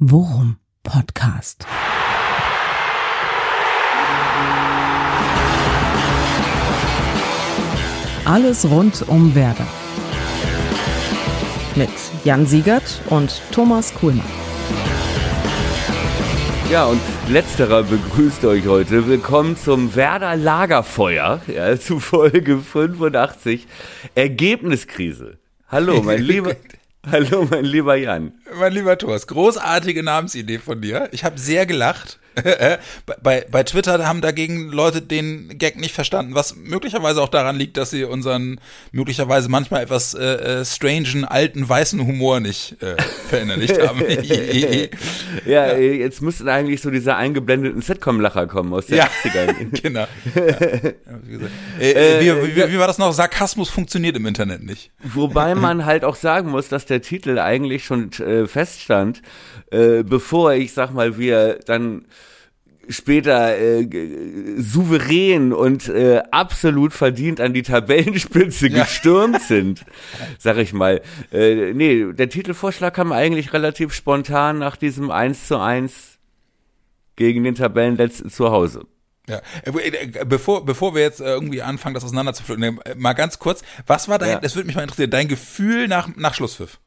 Worum Podcast. Alles rund um Werder. Mit Jan Siegert und Thomas Kuhlmann. Ja, und letzterer begrüßt euch heute. Willkommen zum Werder Lagerfeuer, ja, zu Folge 85. Ergebniskrise. Hallo, mein lieber, hallo, mein lieber Jan. Mein lieber Thomas, großartige Namensidee von dir. Ich habe sehr gelacht. bei, bei Twitter haben dagegen Leute den Gag nicht verstanden, was möglicherweise auch daran liegt, dass sie unseren möglicherweise manchmal etwas äh, äh strangen, alten, weißen Humor nicht äh, verinnerlicht haben. ja, ja, jetzt müssten eigentlich so diese eingeblendeten Sitcom-Lacher kommen aus den ja, 80ern. genau. Ja. Äh, wie, wie, wie war das noch? Sarkasmus funktioniert im Internet nicht. Wobei man halt auch sagen muss, dass der Titel eigentlich schon äh, feststand, äh, bevor ich sag mal, wir dann später äh, souverän und äh, absolut verdient an die Tabellenspitze ja. gestürmt sind, sag ich mal. Äh, nee, der Titelvorschlag kam eigentlich relativ spontan nach diesem 1 zu 1 gegen den Tabellenletzten zu Hause. Ja, äh, äh, bevor, bevor wir jetzt äh, irgendwie anfangen, das auseinanderzuflügen, mal ganz kurz, was war dein, ja. das würde mich mal interessieren, dein Gefühl nach, nach Schlusspfiff?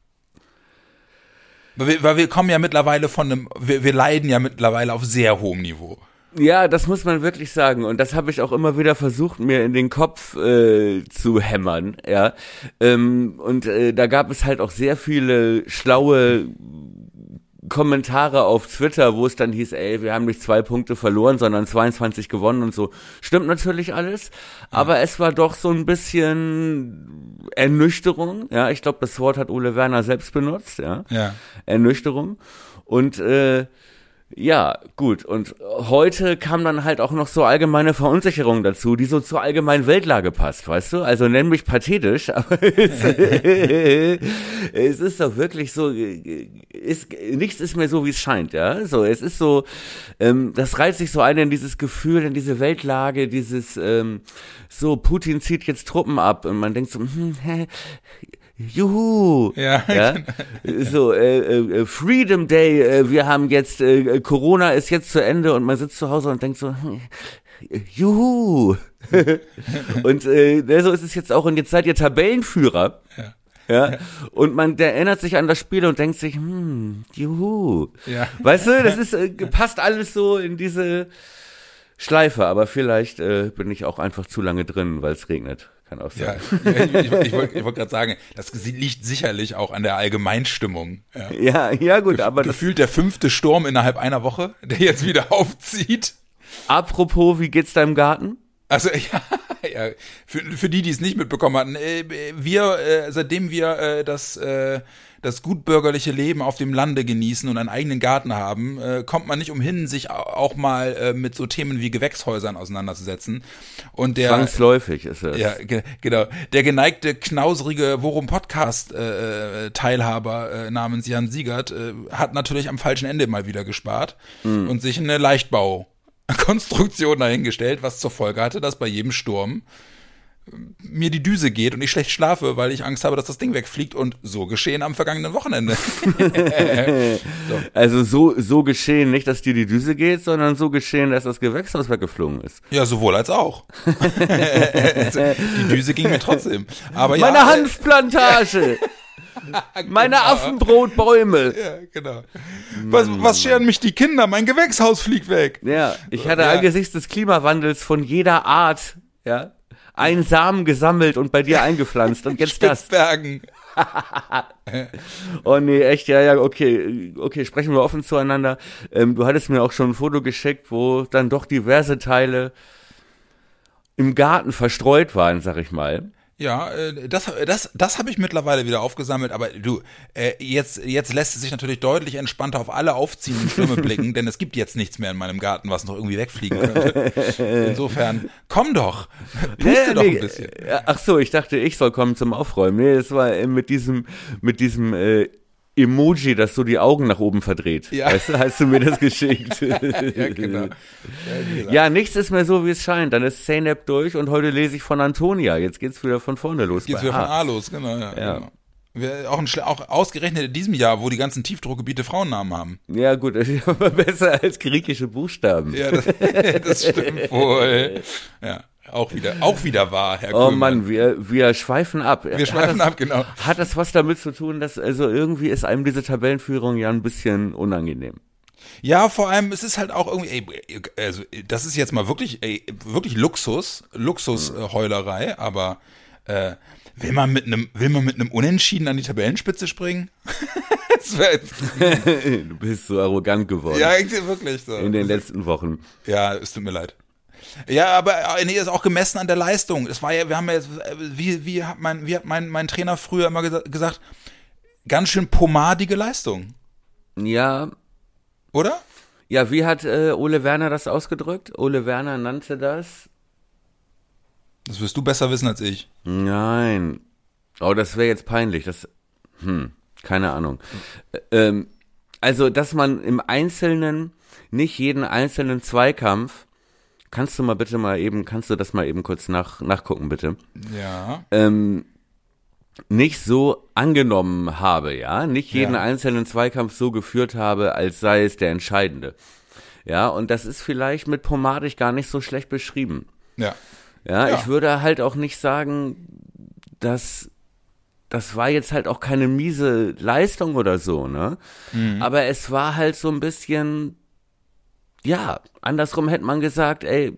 Weil wir, weil wir kommen ja mittlerweile von einem, wir, wir leiden ja mittlerweile auf sehr hohem Niveau. Ja, das muss man wirklich sagen. Und das habe ich auch immer wieder versucht, mir in den Kopf äh, zu hämmern. Ja, ähm, und äh, da gab es halt auch sehr viele schlaue Kommentare auf Twitter, wo es dann hieß, ey, wir haben nicht zwei Punkte verloren, sondern 22 gewonnen und so. Stimmt natürlich alles, aber es war doch so ein bisschen Ernüchterung. Ja, ich glaube, das Wort hat Ole Werner selbst benutzt. Ja, ja. Ernüchterung und äh, ja, gut. Und heute kam dann halt auch noch so allgemeine Verunsicherung dazu, die so zur allgemeinen Weltlage passt, weißt du? Also nenn mich pathetisch, aber es, es ist doch wirklich so, ist, nichts ist mehr so, wie es scheint, ja? So, es ist so, ähm, das reizt sich so ein in dieses Gefühl, in diese Weltlage, dieses, ähm, so, Putin zieht jetzt Truppen ab und man denkt so, hm, hä, Juhu! Ja, ja? Genau. so äh, äh, Freedom Day. Äh, wir haben jetzt äh, Corona ist jetzt zu Ende und man sitzt zu Hause und denkt so, hm, Juhu! und äh, ne, so ist es jetzt auch. Und jetzt seid ihr Tabellenführer. Ja. Ja, und man der erinnert sich an das Spiel und denkt sich, hm, juhu. Ja. Weißt du, das ist, äh, passt alles so in diese Schleife, aber vielleicht äh, bin ich auch einfach zu lange drin, weil es regnet. Kann auch sein. Ja, ich, ich, ich wollte wollt gerade sagen, das liegt sicherlich auch an der Allgemeinstimmung. Ja, ja, ja gut, Ge aber. Gefühlt der fünfte Sturm innerhalb einer Woche, der jetzt wieder aufzieht. Apropos, wie geht's deinem Garten? Also ja, ja für, für die, die es nicht mitbekommen hatten, äh, wir, äh, seitdem wir äh, das das gutbürgerliche Leben auf dem Lande genießen und einen eigenen Garten haben, äh, kommt man nicht umhin, sich auch mal äh, mit so Themen wie Gewächshäusern auseinanderzusetzen. Und der zwangsläufig ist es. Ja, ge genau. Der geneigte knauserige Worum Podcast äh, äh, Teilhaber äh, namens Jan Siegert äh, hat natürlich am falschen Ende mal wieder gespart mhm. und sich eine Leichtbau Konstruktion dahingestellt, was zur Folge hatte, dass bei jedem Sturm mir die Düse geht und ich schlecht schlafe, weil ich Angst habe, dass das Ding wegfliegt und so geschehen am vergangenen Wochenende. so. Also so, so geschehen, nicht, dass dir die Düse geht, sondern so geschehen, dass das Gewächshaus weggeflogen ist. Ja, sowohl als auch. die Düse ging mir trotzdem. Aber Meine ja, Hanfplantage! Meine genau. Affenbrotbäume. Ja, genau. Was, was scheren mich die Kinder? Mein Gewächshaus fliegt weg. Ja, ich hatte ja. angesichts des Klimawandels von jeder Art, ja, einen Samen gesammelt und bei dir eingepflanzt und jetzt das. oh nee, echt, ja, ja, okay, okay, sprechen wir offen zueinander. Ähm, du hattest mir auch schon ein Foto geschickt, wo dann doch diverse Teile im Garten verstreut waren, sag ich mal. Ja, äh, das, das, das habe ich mittlerweile wieder aufgesammelt, aber du, äh, jetzt, jetzt lässt es sich natürlich deutlich entspannter auf alle aufziehenden Stürme blicken, denn es gibt jetzt nichts mehr in meinem Garten, was noch irgendwie wegfliegen könnte. Insofern, komm doch, puste nee, doch ein bisschen. Ach so, ich dachte, ich soll kommen zum Aufräumen. Nee, das war äh, mit diesem, mit diesem äh, Emoji, das so die Augen nach oben verdreht. Ja. Weißt du, hast du mir das geschickt? ja, genau. Ja, ja, nichts ist mehr so, wie es scheint. Dann ist Zeynep durch und heute lese ich von Antonia. Jetzt geht's wieder von vorne los. Jetzt geht's wieder A. von A los, genau. Ja, ja. Genau. Wir, auch, ein, auch ausgerechnet in diesem Jahr, wo die ganzen Tiefdruckgebiete Frauennamen haben. Ja, gut, aber besser als griechische Buchstaben. Ja, das, das stimmt wohl. Ja, auch wieder, auch wieder wahr, Herr Oh Kuhlmann. Mann, wir, wir schweifen ab. Wir schweifen ab, genau. Hat das was damit zu tun, dass also irgendwie ist einem diese Tabellenführung ja ein bisschen unangenehm. Ja, vor allem, es ist halt auch irgendwie, ey, also das ist jetzt mal wirklich, ey, wirklich Luxus, Luxusheulerei, aber äh, will man mit einem, will man mit einem Unentschieden an die Tabellenspitze springen? das du bist so arrogant geworden ja, ich- wirklich so. in den letzten Wochen. Ja, es tut mir leid. Ja, aber äh, nee, ist auch gemessen an der Leistung. Es war ja, wir haben ja jetzt, äh, wie, wie hat mein, wie hat mein, mein Trainer früher immer gesa gesagt, ganz schön pomadige Leistung, Ja, oder? ja, wie hat äh, Ole Werner das ausgedrückt? Ole Werner nannte das Das wirst du besser wissen als ich. Nein. Oh, das wäre jetzt peinlich. Das, hm, keine Ahnung. Ä- Ähm, also, dass man im Einzelnen nicht jeden einzelnen Zweikampf, kannst du mal bitte mal eben, kannst du das mal eben kurz nach, nachgucken, bitte, Ja. ähm, nicht so angenommen habe, ja, nicht jeden Ja. einzelnen Zweikampf so geführt habe, als sei es der entscheidende. Ja, und das ist vielleicht mit pomadig gar nicht so schlecht beschrieben. Ja. Ja, Ja. ich würde halt auch nicht sagen, dass das war jetzt halt auch keine miese Leistung oder so, ne? Mhm. Aber es war halt so ein bisschen, ja, andersrum hätte man gesagt, ey,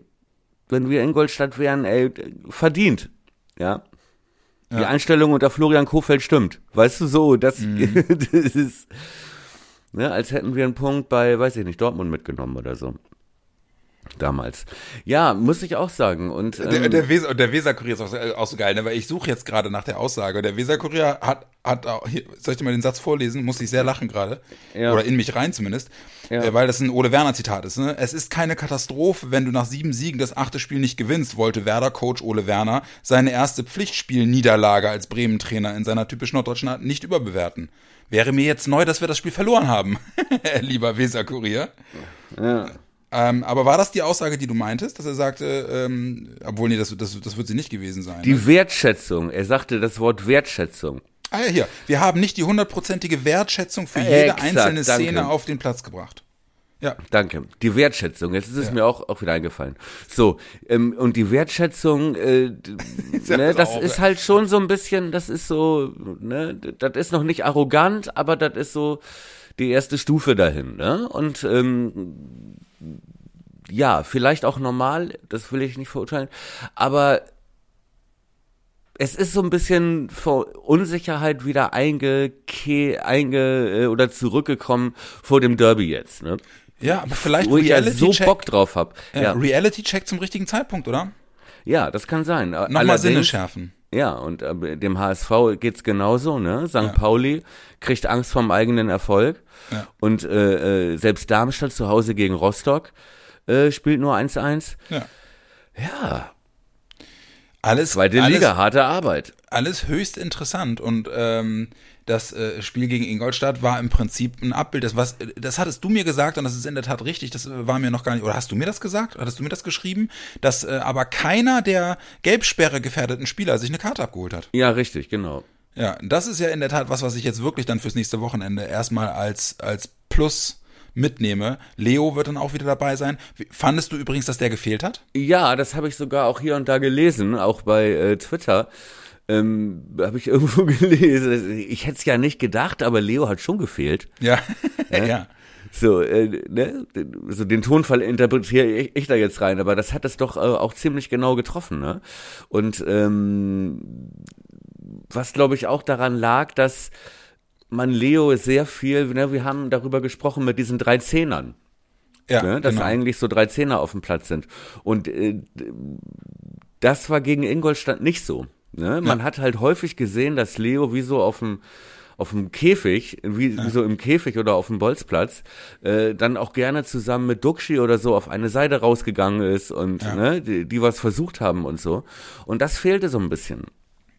wenn wir Ingolstadt wären, ey, verdient, ja. Die Ja. Einstellung unter Florian Kofeld stimmt. Weißt du so, das, Mhm. das ist, ne, als hätten wir einen Punkt bei, weiß ich nicht, Dortmund mitgenommen oder so. Damals. Ja, muss ich auch sagen. Und Der, ähm, der, Weser, der Weserkurier ist auch, so- auch so geil, ne? weil ich suche jetzt gerade nach der Aussage. Der Weserkurier hat, hat auch, hier, soll ich dir mal den Satz vorlesen? Muss ich sehr lachen gerade. Ja. Oder in mich rein zumindest. Ja. Äh, weil das ein Ole Werner Zitat ist. Ne? Es ist keine Katastrophe, wenn du nach sieben Siegen das achte Spiel nicht gewinnst, wollte Werder-Coach Ole Werner seine erste Pflichtspielniederlage als Bremen-Trainer in seiner typisch norddeutschen Art nicht überbewerten. Wäre mir jetzt neu, dass wir das Spiel verloren haben, lieber Weserkurier. ja. Ähm, aber war das die Aussage, die du meintest, dass er sagte, ähm, obwohl, nee, das, das, das wird sie nicht gewesen sein. ne? Die Wertschätzung. Er sagte das Wort Wertschätzung. ah ja, hier. Wir haben nicht die hundertprozentige Wertschätzung für jede Exakt, einzelne danke. Szene auf den Platz gebracht. Ja. Danke. Die Wertschätzung. Jetzt ist es mir auch, auch wieder eingefallen. So, ähm, und die Wertschätzung, äh, Ja, ne, das auch, ist ja. halt schon so ein bisschen, das ist so, ne, das ist noch nicht arrogant, aber das ist so die erste Stufe dahin, ne? Und ähm, ja, vielleicht auch normal, das will ich nicht verurteilen, aber es ist so ein bisschen vor Unsicherheit wieder einge, einge äh, oder zurückgekommen vor dem Derby jetzt, ne? Ja, aber vielleicht Wo ich ja so Reality-Check Bock drauf hab. ja. Ja, Reality-Check zum richtigen Zeitpunkt, oder? ja, das kann sein. Nochmal Sinne schärfen. Ja, und äh, dem HSV geht's genauso, ne? St. Pauli kriegt Angst vom eigenen Erfolg. Ja. Und äh, äh, selbst Darmstadt zu Hause gegen Rostock äh, spielt nur 1-1. Ja. Ja, Alles, zweite alles, Liga, harte Arbeit. alles höchst interessant und ähm, das äh, Spiel gegen Ingolstadt war im Prinzip ein Abbild des was das hattest du mir gesagt und das ist in der Tat richtig das war mir noch gar nicht oder hast du mir das gesagt hattest du mir das geschrieben dass äh, aber keiner der Gelbsperre gefährdeten Spieler sich eine Karte abgeholt hat Ja, richtig, genau. ja das ist ja in der Tat was was ich jetzt wirklich dann fürs nächste Wochenende erstmal als als Plus mitnehme Leo wird dann auch wieder dabei sein fandest du übrigens dass der gefehlt hat Ja, das habe ich sogar auch hier und da gelesen, auch bei äh, Twitter. Ähm, habe ich irgendwo gelesen. Ich hätte es ja nicht gedacht, aber Leo hat schon gefehlt. ja ja So, äh, ne, so den Tonfall interpretiere ich, ich da jetzt rein, aber das hat es doch äh, auch ziemlich genau getroffen, ne? Und ähm, was glaube ich auch daran lag, dass man Leo sehr viel, ne, wir haben darüber gesprochen mit diesen drei Zehnern, ja ne, dass genau. eigentlich so drei Zehner auf dem Platz sind. Und äh, das war gegen Ingolstadt nicht so. Ne? Man hat halt häufig gesehen, dass Leo wie so auf dem auf dem Käfig, wie, wie so im Käfig oder auf dem Bolzplatz, äh, dann auch gerne zusammen mit Duxi oder so auf eine Seite rausgegangen ist und ne, die, die was versucht haben und so. Und das fehlte so ein bisschen.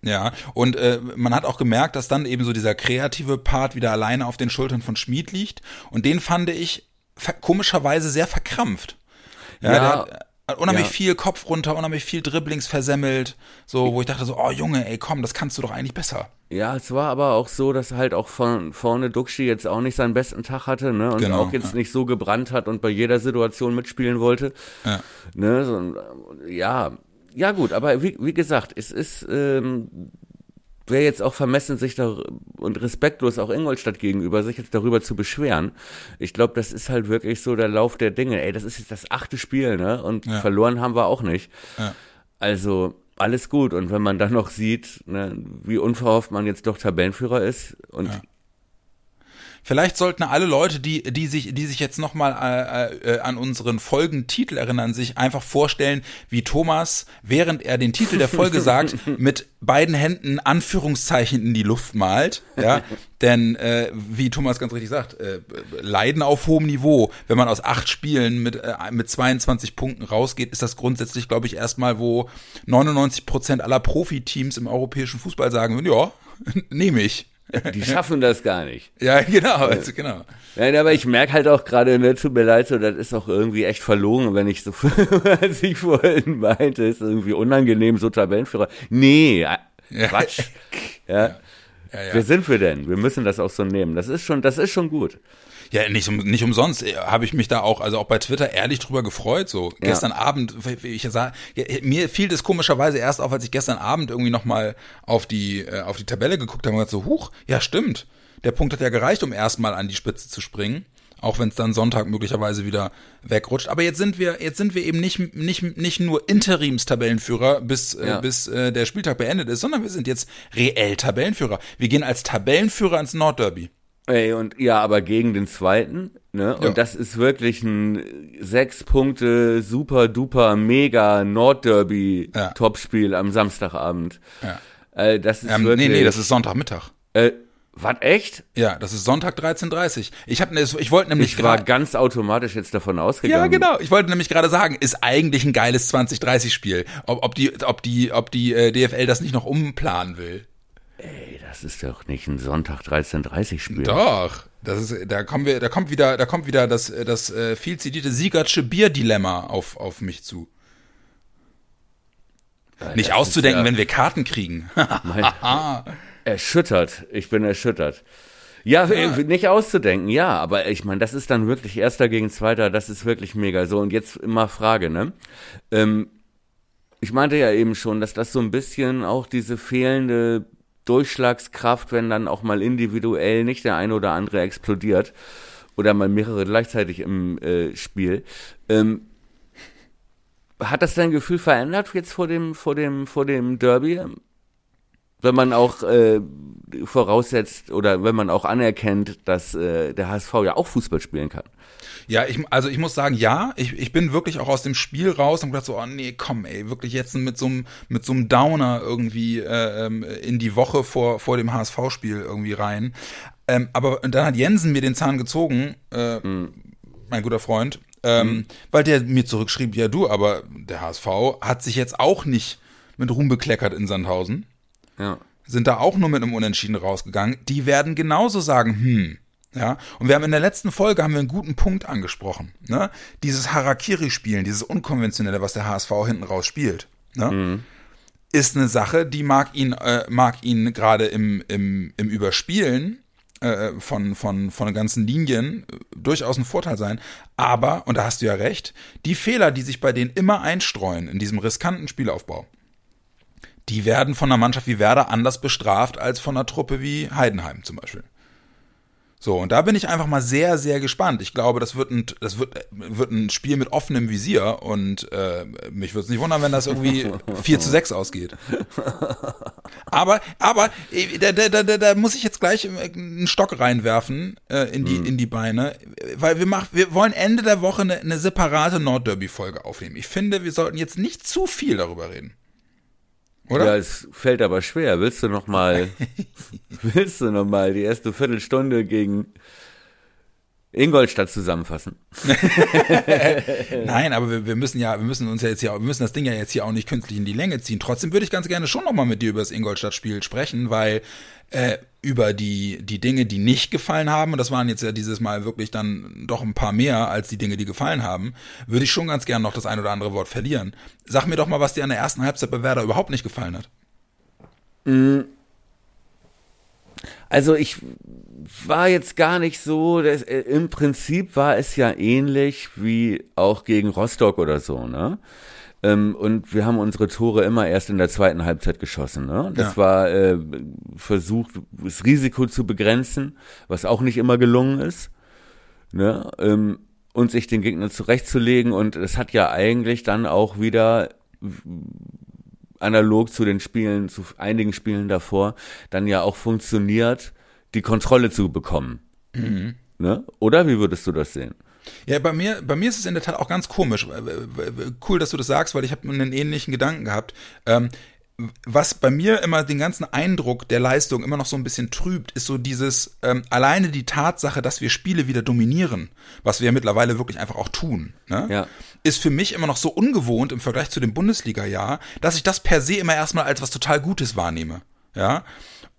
Ja, und äh, man hat auch gemerkt, dass dann eben so dieser kreative Part wieder alleine auf den Schultern von Schmid liegt. Und den fand ich komischerweise sehr verkrampft. Ja, Ja. Der hat, Hat unheimlich Ja. viel Kopf runter, unheimlich viel Dribblings versemmelt. So, wo ich dachte so, oh Junge, ey, komm, das kannst du doch eigentlich besser. Ja, es war aber auch so, dass halt auch von vorne Duxi jetzt auch nicht seinen besten Tag hatte, ne? Und Genau, auch jetzt ja. nicht so gebrannt hat und bei jeder Situation mitspielen wollte. Ja. Ne? So, äh, ja, ja gut, aber wie, wie gesagt, es ist ähm, wäre jetzt auch vermessen, sich da und respektlos auch Ingolstadt gegenüber, sich jetzt darüber zu beschweren. Ich glaube, das ist halt wirklich so der Lauf der Dinge. Ey, das ist jetzt das achte Spiel, ne? Und Ja. verloren haben wir auch nicht. Ja. Also alles gut. Und wenn man dann noch sieht, ne, wie unverhofft man jetzt doch Tabellenführer ist und Ja. Vielleicht sollten alle Leute, die, die sich, die sich jetzt nochmal äh, äh, an unseren Folgentitel erinnern, sich einfach vorstellen, wie Thomas, während er den Titel der Folge sagt, mit beiden Händen Anführungszeichen in die Luft malt. Ja, denn äh, wie Thomas ganz richtig sagt, äh, Leiden auf hohem Niveau. Wenn man aus acht Spielen mit äh, mit 22 Punkten rausgeht, ist das grundsätzlich, glaube ich, erstmal, wo 99 Prozent aller Profiteams im europäischen Fußball sagen würden, ja, nehme ich. Die schaffen das gar nicht. Ja, genau, also genau. Nein, aber ich merke halt auch gerade, ne, tut mir leid, so, das ist auch irgendwie echt verlogen, wenn ich so, als ich vorhin meinte, ist irgendwie unangenehm, so Tabellenführer. Nee, äh, Ja. Quatsch. Ja. Ja, ja. Wer sind wir denn? Wir müssen das auch so nehmen. Das ist schon, das ist schon gut. Ja, nicht, um- nicht umsonst äh, habe ich mich da auch, also auch bei Twitter ehrlich drüber gefreut. So gestern Abend, ich sah, ja, mir fiel das komischerweise erst auf, als ich gestern Abend irgendwie nochmal auf die äh, auf die Tabelle geguckt habe und gesagt so, huch, ja stimmt, der Punkt hat ja gereicht, um erstmal an die Spitze zu springen. Auch wenn es dann Sonntag möglicherweise wieder wegrutscht. Aber jetzt sind wir, jetzt sind wir eben nicht, nicht, nicht nur Interims-Tabellenführer, bis, Ja. äh, bis äh, der Spieltag beendet ist, sondern wir sind jetzt reell Tabellenführer. Wir gehen als Tabellenführer ins Nordderby. Ey, und ja, aber gegen den zweiten, ne? Und Ja. das ist wirklich ein sechs Punkte, super duper, mega Nordderby Ja. Topspiel am Samstagabend. Ja. Äh, das ist Ähm, wirklich. nee, nee, das ist Sonntagmittag. Äh, was echt? Ja, das ist Sonntag 13.30 Ich habe ich wollte nämlich Ich war ganz automatisch jetzt davon ausgegangen. Ja, genau. Ich wollte nämlich gerade sagen, ist eigentlich ein geiles 2030 Spiel. Ob, ob die ob die ob die äh, DFL das nicht noch umplanen will. Das ist doch nicht ein Sonntag 13.30 Spiel. Doch. Das ist da kommen wir da kommt wieder da kommt wieder das das äh, viel zitierte Siegertsche Bierdilemma auf auf mich zu. Nicht das auszudenken, ja- wenn wir Karten kriegen. Mein, erschüttert. Ich bin erschüttert. Ja, äh, nicht auszudenken, ja, aber ich meine, das ist dann wirklich Erster gegen Zweiter, das ist wirklich mega so. Und jetzt immer Frage, ne? Ähm, ich meinte ja eben schon, dass das so ein bisschen auch diese fehlende Durchschlagskraft, wenn dann auch mal individuell nicht der eine oder andere explodiert oder mal mehrere gleichzeitig im äh, Spiel. Ähm, hat das dein Gefühl verändert jetzt vor dem, vor dem, vor dem Derby? Wenn man auch äh, voraussetzt oder wenn man auch anerkennt, dass äh, der HSV ja auch Fußball spielen kann. Ja, ich, also ich muss sagen, ja, ich, ich bin wirklich auch aus dem Spiel raus und gedacht so, oh nee, komm, ey, wirklich jetzt mit so einem mit so einem Downer irgendwie äh, ähm, in die Woche vor vor dem HSV-Spiel irgendwie rein. Ähm, aber dann hat Jensen mir den Zahn gezogen, äh, mein guter Freund, ähm, weil der mir zurückschrieb, ja du, aber der HSV hat sich jetzt auch nicht mit Ruhm bekleckert in Sandhausen Ja. sind da auch nur mit einem Unentschieden rausgegangen. Die werden genauso sagen, hm, ja. Und wir haben in der letzten Folge haben wir einen guten Punkt angesprochen, ne? Dieses Harakiri-Spielen, dieses Unkonventionelle, was der HSV hinten raus spielt, ne? Ist eine Sache, die mag ihn, äh, mag ihn gerade im, im, im Überspielen äh, von, von, von ganzen Linien äh, durchaus ein Vorteil sein. Aber, und da hast du ja recht, die Fehler, die sich bei denen immer einstreuen in diesem riskanten Spielaufbau, die werden von einer Mannschaft wie Werder anders bestraft als von einer Truppe wie Heidenheim zum Beispiel. So, und da bin ich einfach mal sehr, sehr gespannt. Ich glaube, das wird ein, das wird, wird ein Spiel mit offenem Visier und äh, mich würde es nicht wundern, wenn das irgendwie 4 zu 6 ausgeht. Aber, aber äh, da, da, da, da, muss ich jetzt gleich einen Stock reinwerfen äh, in, die, in die Beine, weil wir, mach, wir wollen Ende der Woche eine, eine separate Nordderby-Folge aufnehmen. Ich finde, wir sollten jetzt nicht zu viel darüber reden. Oder? Ja, es fällt aber schwer. Willst du noch mal, willst du noch mal die erste Viertelstunde gegen Ingolstadt zusammenfassen. Nein, aber wir, wir, müssen ja, wir müssen uns ja jetzt hier, wir müssen das Ding ja jetzt hier auch nicht künstlich in die Länge ziehen. Trotzdem würde ich ganz gerne schon nochmal mit dir über das Ingolstadt-Spiel sprechen, weil äh, über die, die Dinge, die nicht gefallen haben, und das waren jetzt ja dieses Mal wirklich dann doch ein paar mehr als die Dinge, die gefallen haben, würde ich schon ganz gerne noch das ein oder andere Wort verlieren. Sag mir doch mal, was dir an der ersten Halbzeit bei Werder überhaupt nicht gefallen hat. Mm. Also ich war jetzt gar nicht so, das, äh, im Prinzip war es ja ähnlich wie auch gegen Rostock oder so, ne? Ähm, und wir haben unsere Tore immer erst in der zweiten Halbzeit geschossen. Ne? Das ja. war äh, versucht, das Risiko zu begrenzen, was auch nicht immer gelungen ist. Ne? Ähm, und sich den Gegner zurechtzulegen. Und es hat ja eigentlich dann auch wieder analog zu den Spielen, zu einigen Spielen davor, dann ja auch funktioniert, die Kontrolle zu bekommen. Mhm. Ne? Oder wie würdest du das sehen? Ja, bei mir, bei mir ist es in der Tat auch ganz komisch. Cool, dass du das sagst, weil ich habe einen ähnlichen Gedanken gehabt. Ähm, was bei mir immer den ganzen Eindruck der Leistung immer noch so ein bisschen trübt, ist so dieses ähm, alleine die Tatsache, dass wir Spiele wieder dominieren, was wir ja mittlerweile wirklich einfach auch tun, ne? ja. ist für mich immer noch so ungewohnt im Vergleich zu dem Bundesliga-Jahr, dass ich das per se immer erstmal als was total Gutes wahrnehme. Ja,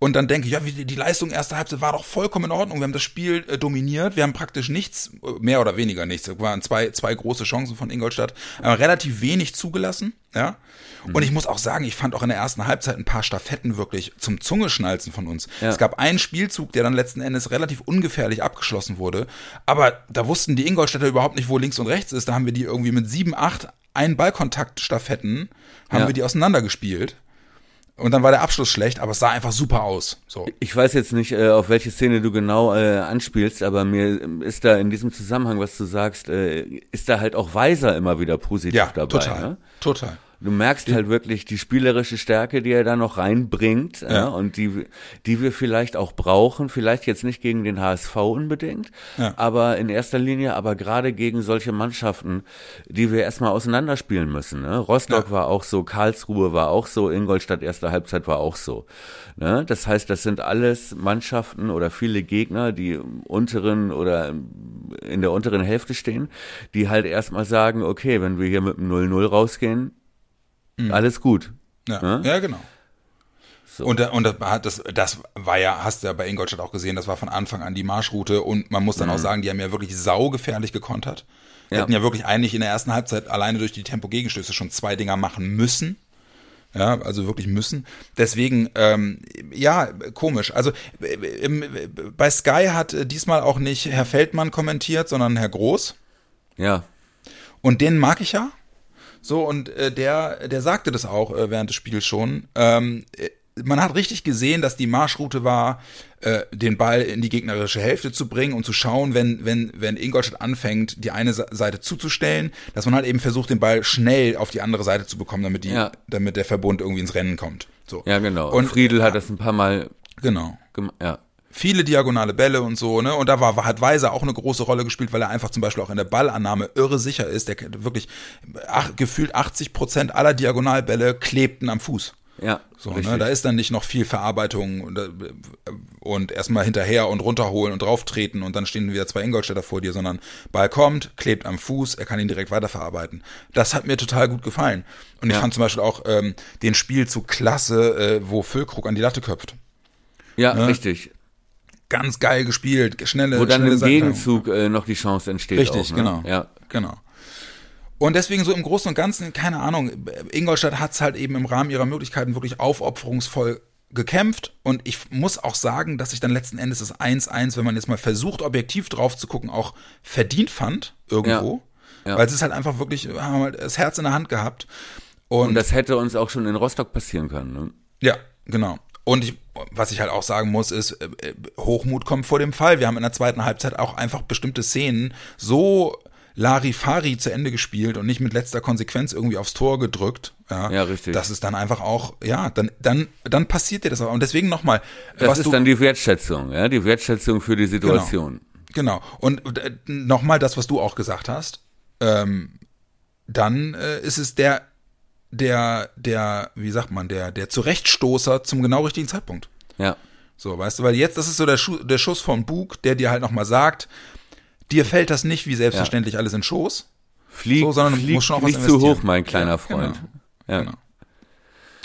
und dann denke ich, ja, die Leistung erster Halbzeit war doch vollkommen in Ordnung. Wir haben das Spiel äh, dominiert. Wir haben praktisch nichts, mehr oder weniger nichts. Es waren zwei, zwei große Chancen von Ingolstadt, aber relativ wenig zugelassen. Ja. Mhm. Und ich muss auch sagen, ich fand auch in der ersten Halbzeit ein paar Staffetten wirklich zum Zungeschnalzen von uns. Ja. Es gab einen Spielzug, der dann letzten Endes relativ ungefährlich abgeschlossen wurde. Aber da wussten die Ingolstädter überhaupt nicht, wo links und rechts ist. Da haben wir die irgendwie mit sieben, acht ein Ballkontakt Staffetten haben ja. wir die auseinandergespielt. Und dann war der Abschluss schlecht, aber es sah einfach super aus. So. Ich weiß jetzt nicht, äh, auf welche Szene du genau äh, anspielst, aber mir ist da in diesem Zusammenhang, was du sagst, äh, ist da halt auch Weiser immer wieder positiv ja, dabei. Total, ne? total. Du merkst halt wirklich die spielerische Stärke, die er da noch reinbringt ja. ja. und die, die wir vielleicht auch brauchen, vielleicht jetzt nicht gegen den HSV unbedingt, ja. aber in erster Linie, aber gerade gegen solche Mannschaften, die wir erstmal auseinanderspielen müssen. Ne? Rostock war auch so, Karlsruhe war auch so, Ingolstadt erste Halbzeit war auch so. Ne? Das heißt, das sind alles Mannschaften oder viele Gegner, die im unteren oder in der unteren Hälfte stehen, die halt erstmal sagen, okay, wenn wir hier mit dem 0-0 rausgehen, Mhm. Alles gut. Ja, ne? ja genau. So. Und, und das, das war ja, hast du ja bei Ingolstadt auch gesehen, das war von Anfang an die Marschroute und man muss dann mhm. auch sagen, die haben ja wirklich saugefährlich gekontert. Die ja. hätten ja wirklich eigentlich in der ersten Halbzeit alleine durch die Tempo-Gegenstöße schon zwei Dinger machen müssen. Ja, also wirklich müssen. Deswegen, ähm, ja, komisch. Also im, bei Sky hat diesmal auch nicht Herr Feldmann kommentiert, sondern Herr Groß. Ja. Und den mag ich ja. So, und äh, der, der sagte das auch äh, während des Spiels schon. Ähm, äh, man hat richtig gesehen, dass die Marschroute war, äh, den Ball in die gegnerische Hälfte zu bringen und zu schauen, wenn, wenn, wenn Ingolstadt anfängt, die eine Seite zuzustellen, dass man halt eben versucht, den Ball schnell auf die andere Seite zu bekommen, damit, die, ja. damit der Verbund irgendwie ins Rennen kommt. So. Ja, genau. Und Friedel hat das ein paar Mal. Genau. Ja viele diagonale Bälle und so, ne? Und da war, hat Weiser auch eine große Rolle gespielt, weil er einfach zum Beispiel auch in der Ballannahme irre sicher ist. Der wirklich ach, gefühlt 80 Prozent aller Diagonalbälle klebten am Fuß. Ja. So, ne? Da ist dann nicht noch viel Verarbeitung und, äh, und erstmal hinterher und runterholen und drauftreten und dann stehen wieder zwei Ingolstädter vor dir, sondern Ball kommt, klebt am Fuß, er kann ihn direkt weiterverarbeiten. Das hat mir total gut gefallen. Und ich ja. fand zum Beispiel auch ähm, den Spielzug klasse, äh, wo Füllkrug an die Latte köpft. Ja, ne? richtig ganz geil gespielt, schnelle Wo dann schnelle im Gegenzug äh, noch die Chance entsteht. Richtig, auch, ne? genau. Ja. Genau. Und deswegen so im Großen und Ganzen, keine Ahnung, Ingolstadt hat es halt eben im Rahmen ihrer Möglichkeiten wirklich aufopferungsvoll gekämpft und ich muss auch sagen, dass ich dann letzten Endes das 1-1, wenn man jetzt mal versucht, objektiv drauf zu gucken, auch verdient fand, irgendwo. Ja. Ja. Weil es ist halt einfach wirklich, haben halt das Herz in der Hand gehabt. Und, und das hätte uns auch schon in Rostock passieren können. Ne? Ja, genau. Und ich, was ich halt auch sagen muss, ist, äh, äh, Hochmut kommt vor dem Fall. Wir haben in der zweiten Halbzeit auch einfach bestimmte Szenen so Larifari zu Ende gespielt und nicht mit letzter Konsequenz irgendwie aufs Tor gedrückt. Ja, ja richtig. Das ist dann einfach auch, ja, dann, dann, dann passiert dir das auch. Und deswegen nochmal. Das ist du, dann die Wertschätzung, ja, die Wertschätzung für die Situation. Genau. genau. Und äh, nochmal das, was du auch gesagt hast. Ähm, dann äh, ist es der der, der, wie sagt man, der, der Zurechtstoßer zum genau richtigen Zeitpunkt. Ja. So, weißt du, weil jetzt, das ist so der, Schuss, der Schuss vom Bug, der dir halt nochmal sagt, dir fällt das nicht wie selbstverständlich alles in Schoß. Flieg, So, sondern du flieg musst schon auch was nicht zu hoch, mein kleiner Ja, Freund. genau. Ja, Genau.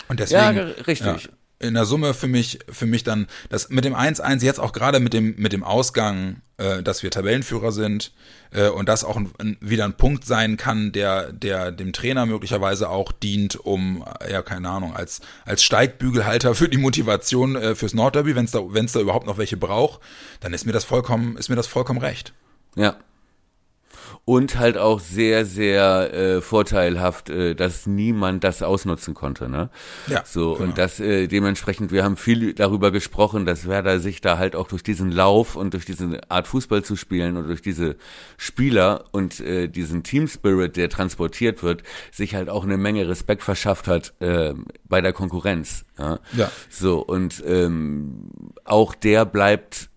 Und deswegen, Ja, richtig. ja, in der Summe für mich, für mich dann, das mit dem 1-1 jetzt auch gerade mit dem, mit dem Ausgang, äh, dass wir Tabellenführer sind, äh, und das auch ein, ein, wieder ein Punkt sein kann, der, der dem Trainer möglicherweise auch dient, um, äh, ja, keine Ahnung, als, als Steigbügelhalter für die Motivation äh, fürs Nordderby, wenn es da, wenn es da überhaupt noch welche braucht, dann ist mir das vollkommen, ist mir das vollkommen recht. Ja. Und halt auch sehr, sehr äh, vorteilhaft, äh, dass niemand das ausnutzen konnte, ne? Ja, So, genau. und das äh, dementsprechend, wir haben viel darüber gesprochen, dass Werder sich da halt auch durch diesen Lauf und durch diese Art Fußball zu spielen und durch diese Spieler und äh, diesen Team Spirit, der transportiert wird, sich halt auch eine Menge Respekt verschafft hat äh, bei der Konkurrenz. Ja. Ja. So, und ähm, auch der bleibt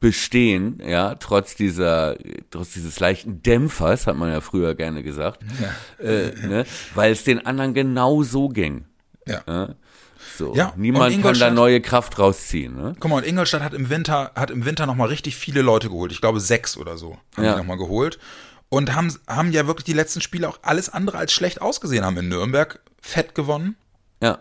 bestehen, ja, trotz dieser, trotz dieses leichten Dämpfers, hat man ja früher gerne gesagt, äh, ne, weil es den anderen genau so ging. Ja. Ja? So, Ja, niemand kann da neue Kraft rausziehen. Ne? Guck mal, und Ingolstadt hat im Winter, hat im Winter nochmal richtig viele Leute geholt. Ich glaube sechs oder so haben Ja. die nochmal geholt. Und haben, haben ja wirklich die letzten Spiele auch alles andere als schlecht ausgesehen. Haben in Nürnberg fett gewonnen. Ja,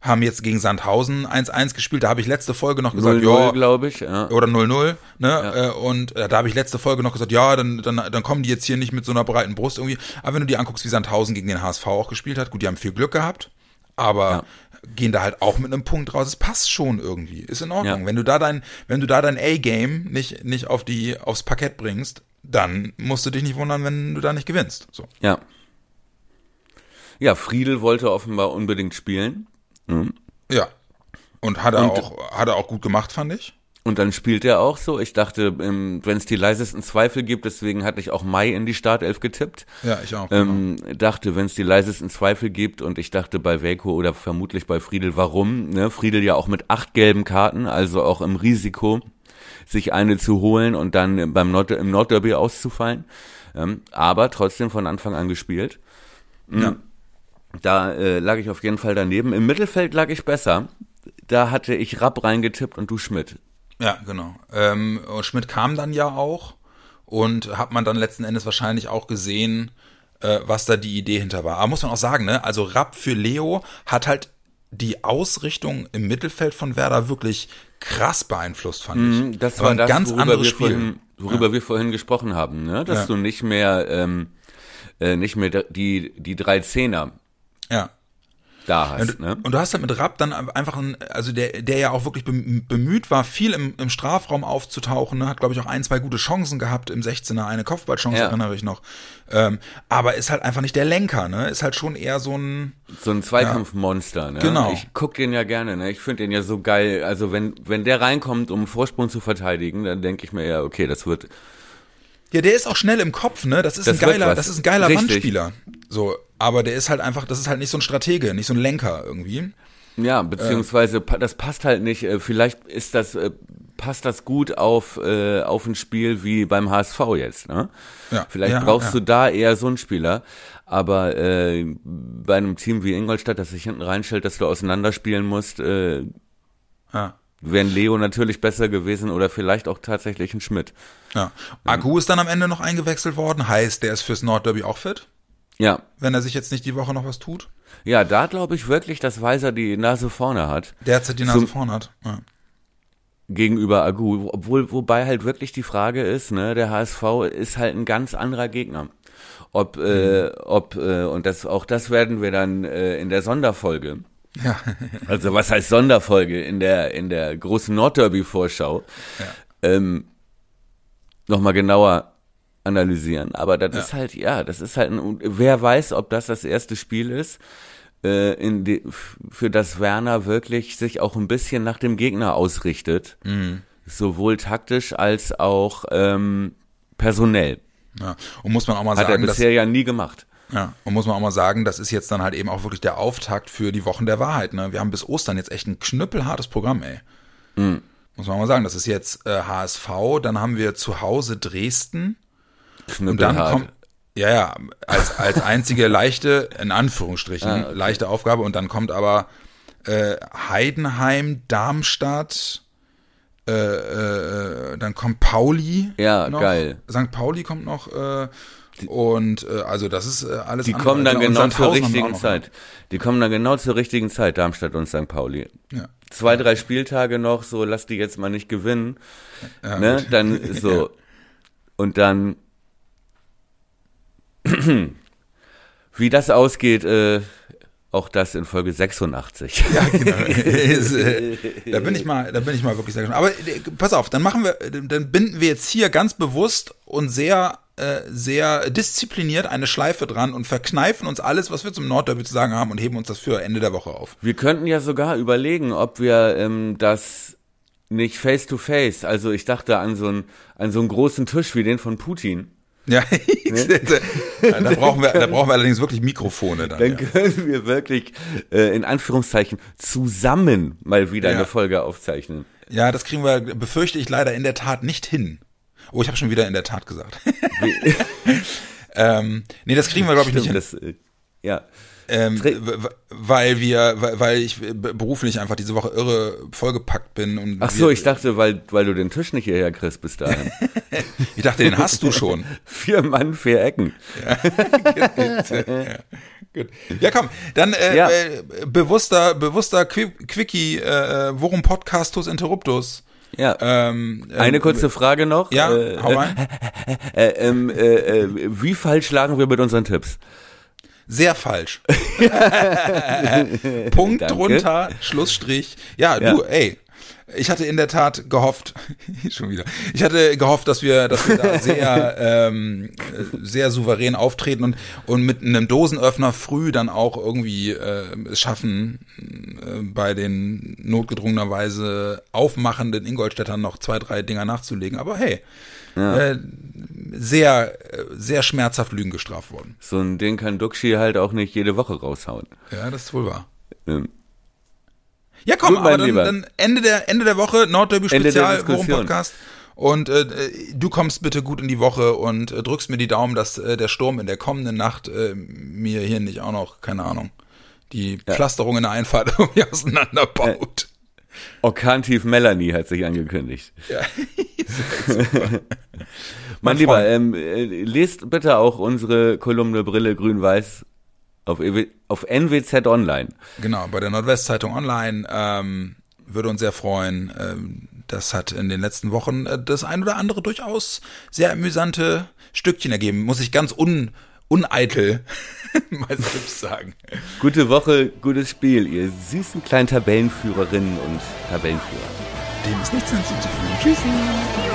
Haben jetzt gegen Sandhausen 1-1 gespielt. Da habe ich letzte Folge noch gesagt, 0-0, ja, glaube ich. Ja. oder 0-0, ne? Äh, Und äh, da habe ich letzte Folge noch gesagt, ja, dann, dann, dann kommen die jetzt hier nicht mit so einer breiten Brust irgendwie. Aber wenn du dir anguckst, wie Sandhausen gegen den HSV auch gespielt hat, gut, die haben viel Glück gehabt, aber gehen da halt auch mit einem Punkt raus. Es passt schon irgendwie. Ist in Ordnung. Ja. Wenn du da dein, wenn du da dein A-Game nicht, nicht auf die, aufs Parkett bringst, dann musst du dich nicht wundern, wenn du da nicht gewinnst. So. Ja. Ja, Friedel wollte offenbar unbedingt spielen. Ja. Und hat er Und- auch, hat er auch gut gemacht, fand ich. Und dann spielt er auch so. Ich dachte, wenn es die leisesten Zweifel gibt, deswegen hatte ich auch Mai in die Startelf getippt. Ja, ich auch. Ähm, dachte, wenn es die leisesten Zweifel gibt und ich dachte bei Velko oder vermutlich bei Friedel, warum? Ne? Friedel ja auch mit acht gelben Karten, also auch im Risiko, sich eine zu holen und dann beim Nord im Nordderby auszufallen. Ähm, aber trotzdem von Anfang an gespielt. Mhm. Ja. Da äh, lag ich auf jeden Fall daneben. Im Mittelfeld lag ich besser. Da hatte ich Rapp reingetippt und du Schmidt. Ja, genau. Ähm, und Schmidt kam dann ja auch und hat man dann letzten Endes wahrscheinlich auch gesehen, äh, was da die Idee hinter war. Aber muss man auch sagen, ne? Also Rapp für Leo hat halt die Ausrichtung im Mittelfeld von Werder wirklich krass beeinflusst, fand ich. Mhm, Das Da war ein das, ganz anderes Spiel. vorhin, worüber wir vorhin gesprochen haben, ne? dass Ja. du nicht mehr ähm, äh, nicht mehr die die drei Zehner Ja. da hast. Und, ne? und du hast halt mit Rapp dann einfach einen, also der, der ja auch wirklich bem- bemüht war, viel im, im Strafraum aufzutauchen, ne? hat, glaube ich, auch ein, zwei gute Chancen gehabt im 16er, eine Kopfballchance Ja. erinnere ich noch. Ähm, aber ist halt einfach nicht der Lenker, ne? Ist halt schon eher so ein, So ein Zweikampfmonster. Ne? Genau. Ich guck den ja gerne. Ne? Ich finde den ja so geil. Also wenn wenn der reinkommt, um Vorsprung zu verteidigen, dann denke ich mir ja, okay, das wird ja, der ist auch schnell im Kopf, ne? Das ist Das ein geiler, das ist ein geiler Richtig. Wandspieler. So, aber der ist halt einfach, das ist halt nicht so ein Stratege, nicht so ein Lenker irgendwie. Ja, beziehungsweise pa- das passt halt nicht. äh, Vielleicht ist das äh, passt das gut auf äh, auf ein Spiel wie beim HSV jetzt. Ne? Ja, Vielleicht ja, brauchst ja. du da eher so einen Spieler. Aber äh, bei einem Team wie Ingolstadt, das sich hinten reinstellt, dass du auseinanderspielen musst, äh, Ja. wären Leo natürlich besser gewesen oder vielleicht auch tatsächlich ein Schmidt. Ja. Agu ist dann am Ende noch eingewechselt worden, heißt, der ist fürs Nordderby auch fit, Ja, wenn er sich jetzt nicht die Woche noch was tut. ja, da glaube ich wirklich, dass Weiser die Nase vorne hat. Derzeit die Nase Zum- vorn hat. Ja. gegenüber Agu, obwohl wobei halt wirklich die Frage ist, ne, der HSV ist halt ein ganz anderer Gegner. Ob äh, ob äh, und das auch das werden wir dann äh, in der Sonderfolge. Ja. Also was heißt Sonderfolge in der in der großen Nordderby Vorschau ähm, noch mal genauer analysieren, aber das ist halt ja, das ist halt ein, wer weiß, ob das das erste Spiel ist äh, in de, für das Werner wirklich sich auch ein bisschen nach dem Gegner ausrichtet, sowohl taktisch als auch ähm, personell. ja. Und muss man auch mal Hat er sagen, dass, bisher ja nie gemacht. ja, und muss man auch mal sagen, das ist jetzt dann halt eben auch wirklich der Auftakt für die Wochen der Wahrheit. Ne? Wir haben bis Ostern jetzt echt ein knüppelhartes Programm, ey. Mhm. Muss man mal sagen, das ist jetzt äh, HSV, dann haben wir zu Hause Dresden und dann kommt ja, ja, als, als einzige leichte, in Anführungsstrichen, Ah, okay. leichte Aufgabe und dann kommt aber äh, Heidenheim, Darmstadt, Äh, äh, dann kommt Pauli. Ja, noch. geil. St. Pauli kommt noch. Äh, und äh, also das ist äh, alles Die andere. kommen dann genau Sandhausen zur richtigen. Zeit. Die kommen dann genau zur richtigen Zeit, Darmstadt und St. Pauli. Ja. Zwei, drei Spieltage noch, so lass die jetzt mal nicht gewinnen. Ja, ne? gut. Dann so. Und dann. Wie das ausgeht, äh, auch das in Folge 86. Ja, genau. Äh, da bin ich mal, da bin ich mal wirklich sehr gespannt. Aber äh, pass auf, dann machen wir, dann binden wir jetzt hier ganz bewusst und sehr, äh, sehr diszipliniert eine Schleife dran und verkneifen uns alles, was wir zum Nordderby zu sagen haben und heben uns das für Ende der Woche auf. Wir könnten ja sogar überlegen, ob wir ähm, das nicht face to face, also ich dachte an so einen, an so einen großen Tisch wie den von Putin. Ja, da brauchen wir, da brauchen wir allerdings wirklich Mikrofone dann. Dann Ja. können wir wirklich äh, in Anführungszeichen zusammen mal wieder Ja. eine Folge aufzeichnen. ja, das kriegen wir, befürchte ich leider in der Tat nicht hin. Oh, ich habe schon wieder in der Tat gesagt. ähm, nee, das kriegen wir glaube ich nicht Stimmt, hin. das, äh, ja. Ähm, weil wir, weil ich beruflich einfach diese Woche irre vollgepackt bin und Ach so, ich dachte, weil, weil du den Tisch nicht hierher kriegst bis dahin. ich dachte, den hast du schon. vier Mann, vier Ecken. Gut. Ja, komm, dann äh, Ja. äh, bewusster, bewusster Qui Quickie, äh, worum Podcastus interruptus. Ja. Ähm, ähm, Eine kurze Frage noch. Ja, äh, hau rein. äh, ähm, äh, äh, wie falsch lagen wir mit unseren Tipps? Sehr falsch. Punkt Danke. drunter, Schlussstrich. Ja, Ja. du, ey. Ich hatte in der Tat gehofft, schon wieder, ich hatte gehofft, dass wir, dass wir da sehr, ähm, äh, sehr souverän auftreten und, und mit einem Dosenöffner früh dann auch irgendwie äh, es schaffen, äh, bei den notgedrungenerweise aufmachenden Ingolstädtern noch zwei, drei Dinger nachzulegen. Aber hey, äh, sehr, äh, sehr schmerzhaft Lügen gestraft worden. So ein Ding kann Duxi halt auch nicht jede Woche raushauen. Ja, das ist wohl wahr. Ähm, Ja, komm, Gut, aber dann, dann Ende der Ende der Woche Nordderby Ende der Spezial Worum Diskussion. Podcast und äh, du kommst bitte gut in die Woche und äh, drückst mir die Daumen, dass äh, der Sturm in der kommenden Nacht äh, mir hier nicht auch noch keine Ahnung die Pflasterung in der Einfahrt irgendwie auseinanderbaut. Orkantief Melanie hat sich angekündigt. Ja. Mein Mein Lieber, ähm, äh, lest bitte auch unsere Kolumne Brille Grün-Weiß auf, EW auf NWZ Online. Genau, bei der Nordwestzeitung Online ähm, würde uns sehr freuen. Ähm, das hat in den letzten Wochen äh, das ein oder andere durchaus sehr amüsante Stückchen ergeben. Muss ich ganz un, uneitel mal selbst sagen. Gute Woche, gutes Spiel, ihr süßen kleinen Tabellenführerinnen und Tabellenführer. Dem ist nichts hinzuzufügen. Tschüssi.